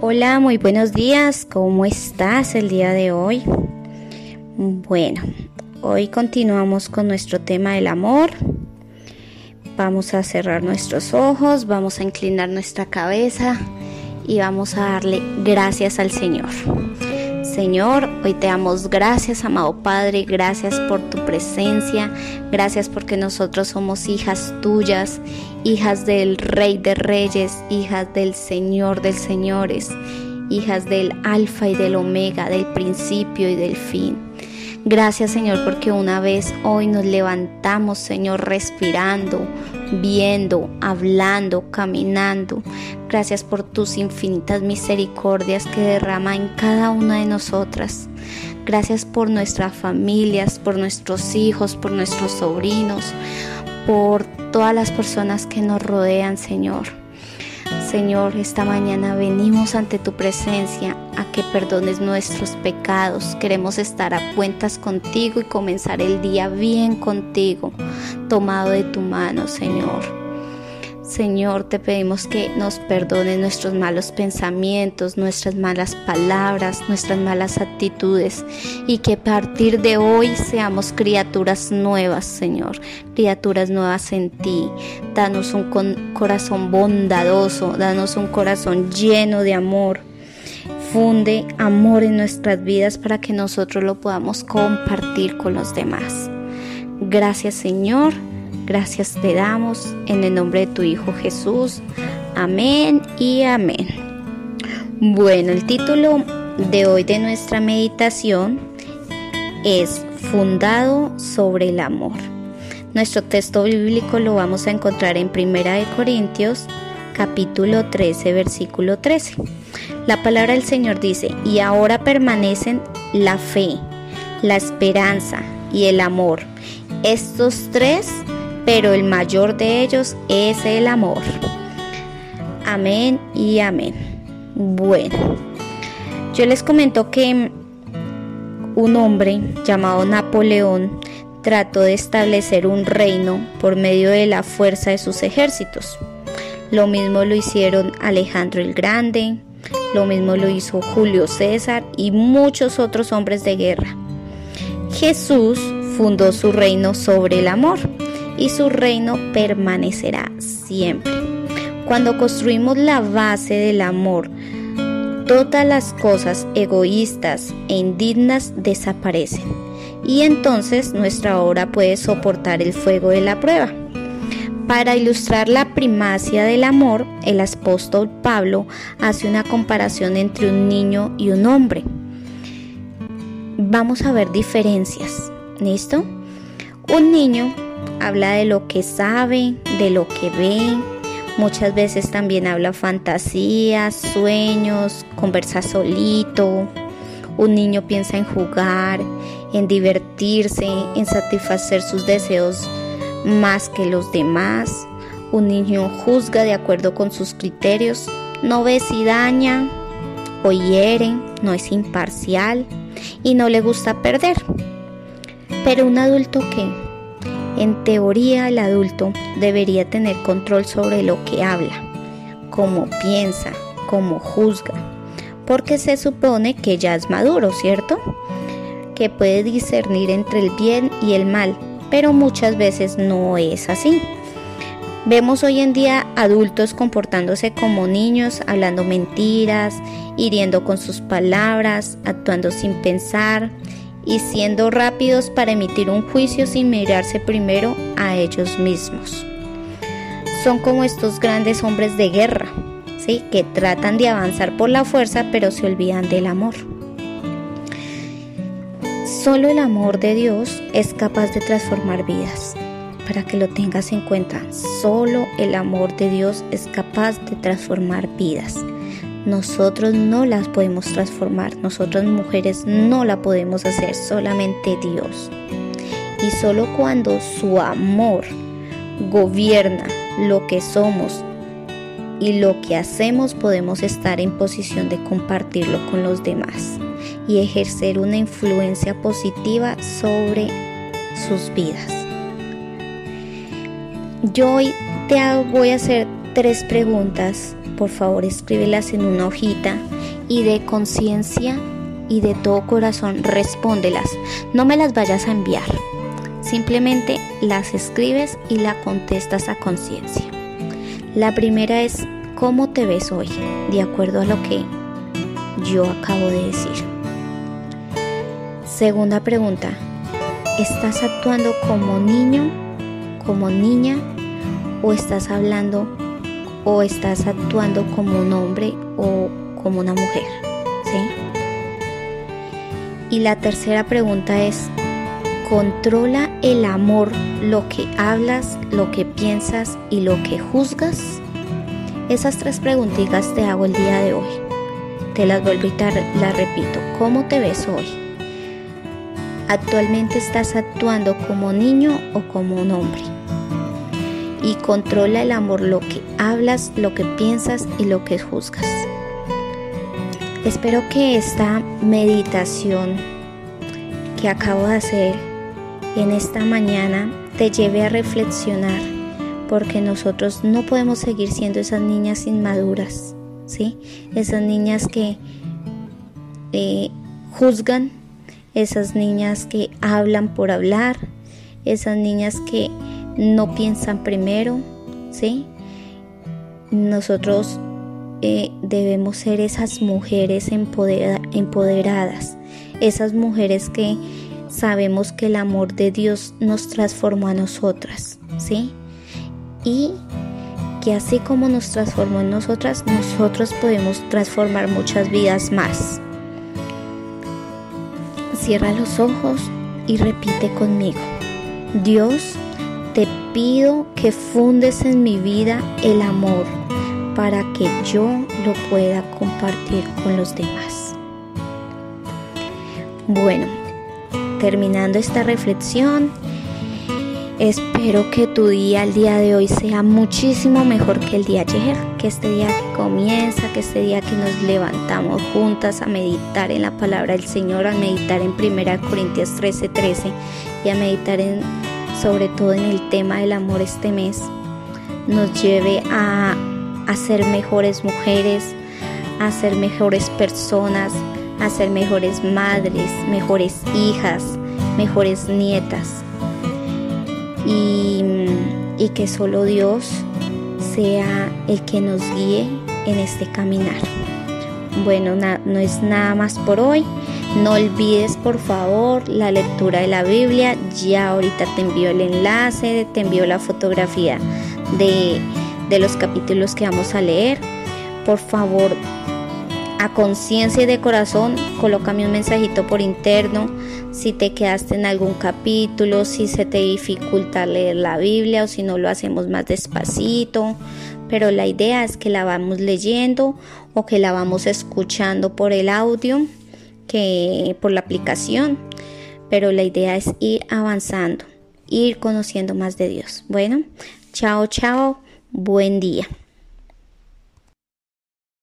Hola, muy buenos días. ¿Cómo estás el día de hoy? Bueno, hoy continuamos con nuestro tema del amor. Vamos a cerrar nuestros ojos, vamos a inclinar nuestra cabeza y vamos a darle gracias al Señor. Señor, hoy te damos gracias, amado Padre, gracias por tu presencia, gracias porque nosotros somos hijas tuyas, hijas del Rey de Reyes, hijas del Señor de Señores, hijas del Alfa y del Omega, del principio y del fin. Gracias Señor porque una vez hoy nos levantamos Señor respirando, viendo, hablando, caminando. Gracias por tus infinitas misericordias que derrama en cada una de nosotras. Gracias por nuestras familias, por nuestros hijos, por nuestros sobrinos, por todas las personas que nos rodean, Señor. Señor, esta mañana venimos ante tu presencia a que perdones nuestros pecados. Queremos estar a cuentas contigo y comenzar el día bien contigo, tomado de tu mano, Señor. Señor, te pedimos que nos perdones nuestros malos pensamientos, nuestras malas palabras, nuestras malas actitudes y que a partir de hoy seamos criaturas nuevas, Señor, criaturas nuevas en ti. Danos un corazón bondadoso, danos un corazón lleno de amor. Funde amor en nuestras vidas para que nosotros lo podamos compartir con los demás. Gracias, Señor. Gracias te damos en el nombre de tu Hijo Jesús. Amén y amén. Bueno, el título de hoy de nuestra meditación es Fundado sobre el amor. Nuestro texto bíblico lo vamos a encontrar en Primera de Corintios capítulo 13 versículo 13. La palabra del Señor dice, "Y ahora permanecen la fe, la esperanza y el amor. Estos tres pero el mayor de ellos es el amor. Amén y amén. Bueno, yo les comento que un hombre llamado Napoleón trató de establecer un reino por medio de la fuerza de sus ejércitos. Lo mismo lo hicieron Alejandro el Grande, lo mismo lo hizo Julio César y muchos otros hombres de guerra. Jesús fundó su reino sobre el amor y su reino permanecerá siempre. Cuando construimos la base del amor, todas las cosas egoístas e indignas desaparecen y entonces nuestra obra puede soportar el fuego de la prueba. Para ilustrar la primacia del amor, el apóstol Pablo hace una comparación entre un niño y un hombre. Vamos a ver diferencias, ¿listo? Un niño habla de lo que sabe, de lo que ve. Muchas veces también habla fantasías, sueños, conversa solito. Un niño piensa en jugar, en divertirse, en satisfacer sus deseos más que los demás. Un niño juzga de acuerdo con sus criterios, no ve si daña o hiere, no es imparcial y no le gusta perder. Pero un adulto que en teoría, el adulto debería tener control sobre lo que habla, cómo piensa, cómo juzga, porque se supone que ya es maduro, ¿cierto? Que puede discernir entre el bien y el mal, pero muchas veces no es así. Vemos hoy en día adultos comportándose como niños, hablando mentiras, hiriendo con sus palabras, actuando sin pensar, y siendo rápidos para emitir un juicio sin mirarse primero a ellos mismos. Son como estos grandes hombres de guerra, ¿sí? que tratan de avanzar por la fuerza pero se olvidan del amor. Solo el amor de Dios es capaz de transformar vidas. Para que lo tengas en cuenta, solo el amor de Dios es capaz de transformar vidas. Nosotros no las podemos transformar, nosotros mujeres no la podemos hacer, solamente Dios. Y solo cuando su amor gobierna lo que somos y lo que hacemos podemos estar en posición de compartirlo con los demás y ejercer una influencia positiva sobre sus vidas. Yo hoy te voy a hacer tres preguntas por favor escríbelas en una hojita y de conciencia y de todo corazón respóndelas. No me las vayas a enviar. Simplemente las escribes y la contestas a conciencia. La primera es ¿cómo te ves hoy? De acuerdo a lo que yo acabo de decir. Segunda pregunta, ¿estás actuando como niño, como niña o estás hablando o estás actuando como un hombre o como una mujer? ¿Sí? Y la tercera pregunta es, ¿controla el amor lo que hablas, lo que piensas y lo que juzgas? Esas tres preguntitas te hago el día de hoy. Te las vuelvo y te las repito. ¿Cómo te ves hoy? ¿Actualmente estás actuando como niño o como un hombre? Y controla el amor lo que hablas, lo que piensas y lo que juzgas. Espero que esta meditación que acabo de hacer en esta mañana te lleve a reflexionar porque nosotros no podemos seguir siendo esas niñas inmaduras, ¿sí? Esas niñas que eh, juzgan, esas niñas que hablan por hablar, esas niñas que no piensan primero, ¿sí? Nosotros eh, debemos ser esas mujeres empoderadas, esas mujeres que sabemos que el amor de Dios nos transformó a nosotras, ¿sí? Y que así como nos transformó en nosotras, nosotros podemos transformar muchas vidas más. Cierra los ojos y repite conmigo. Dios, te pido que fundes en mi vida el amor para que yo lo pueda compartir con los demás. Bueno, terminando esta reflexión, espero que tu día, el día de hoy, sea muchísimo mejor que el día ayer, que este día que comienza, que este día que nos levantamos juntas a meditar en la palabra del Señor, a meditar en 1 Corintios 13, 13 y a meditar en, sobre todo en el tema del amor este mes, nos lleve a a ser mejores mujeres, a ser mejores personas, a ser mejores madres, mejores hijas, mejores nietas. Y, que solo Dios sea el que nos guíe en este caminar. Bueno, no es nada más por hoy. No olvides por favor la lectura de la Biblia. Ya ahorita te envío el enlace, te envío la fotografía de de los capítulos que vamos a leer. Por favor, a conciencia y de corazón, colócame un mensajito por interno si te quedaste en algún capítulo, si se te dificulta leer la Biblia o si no lo hacemos más despacito. Pero la idea es que la vamos leyendo o que la vamos escuchando por el audio, que por la aplicación. Pero la idea es ir avanzando, ir conociendo más de Dios. Bueno, chao, chao. Buen día.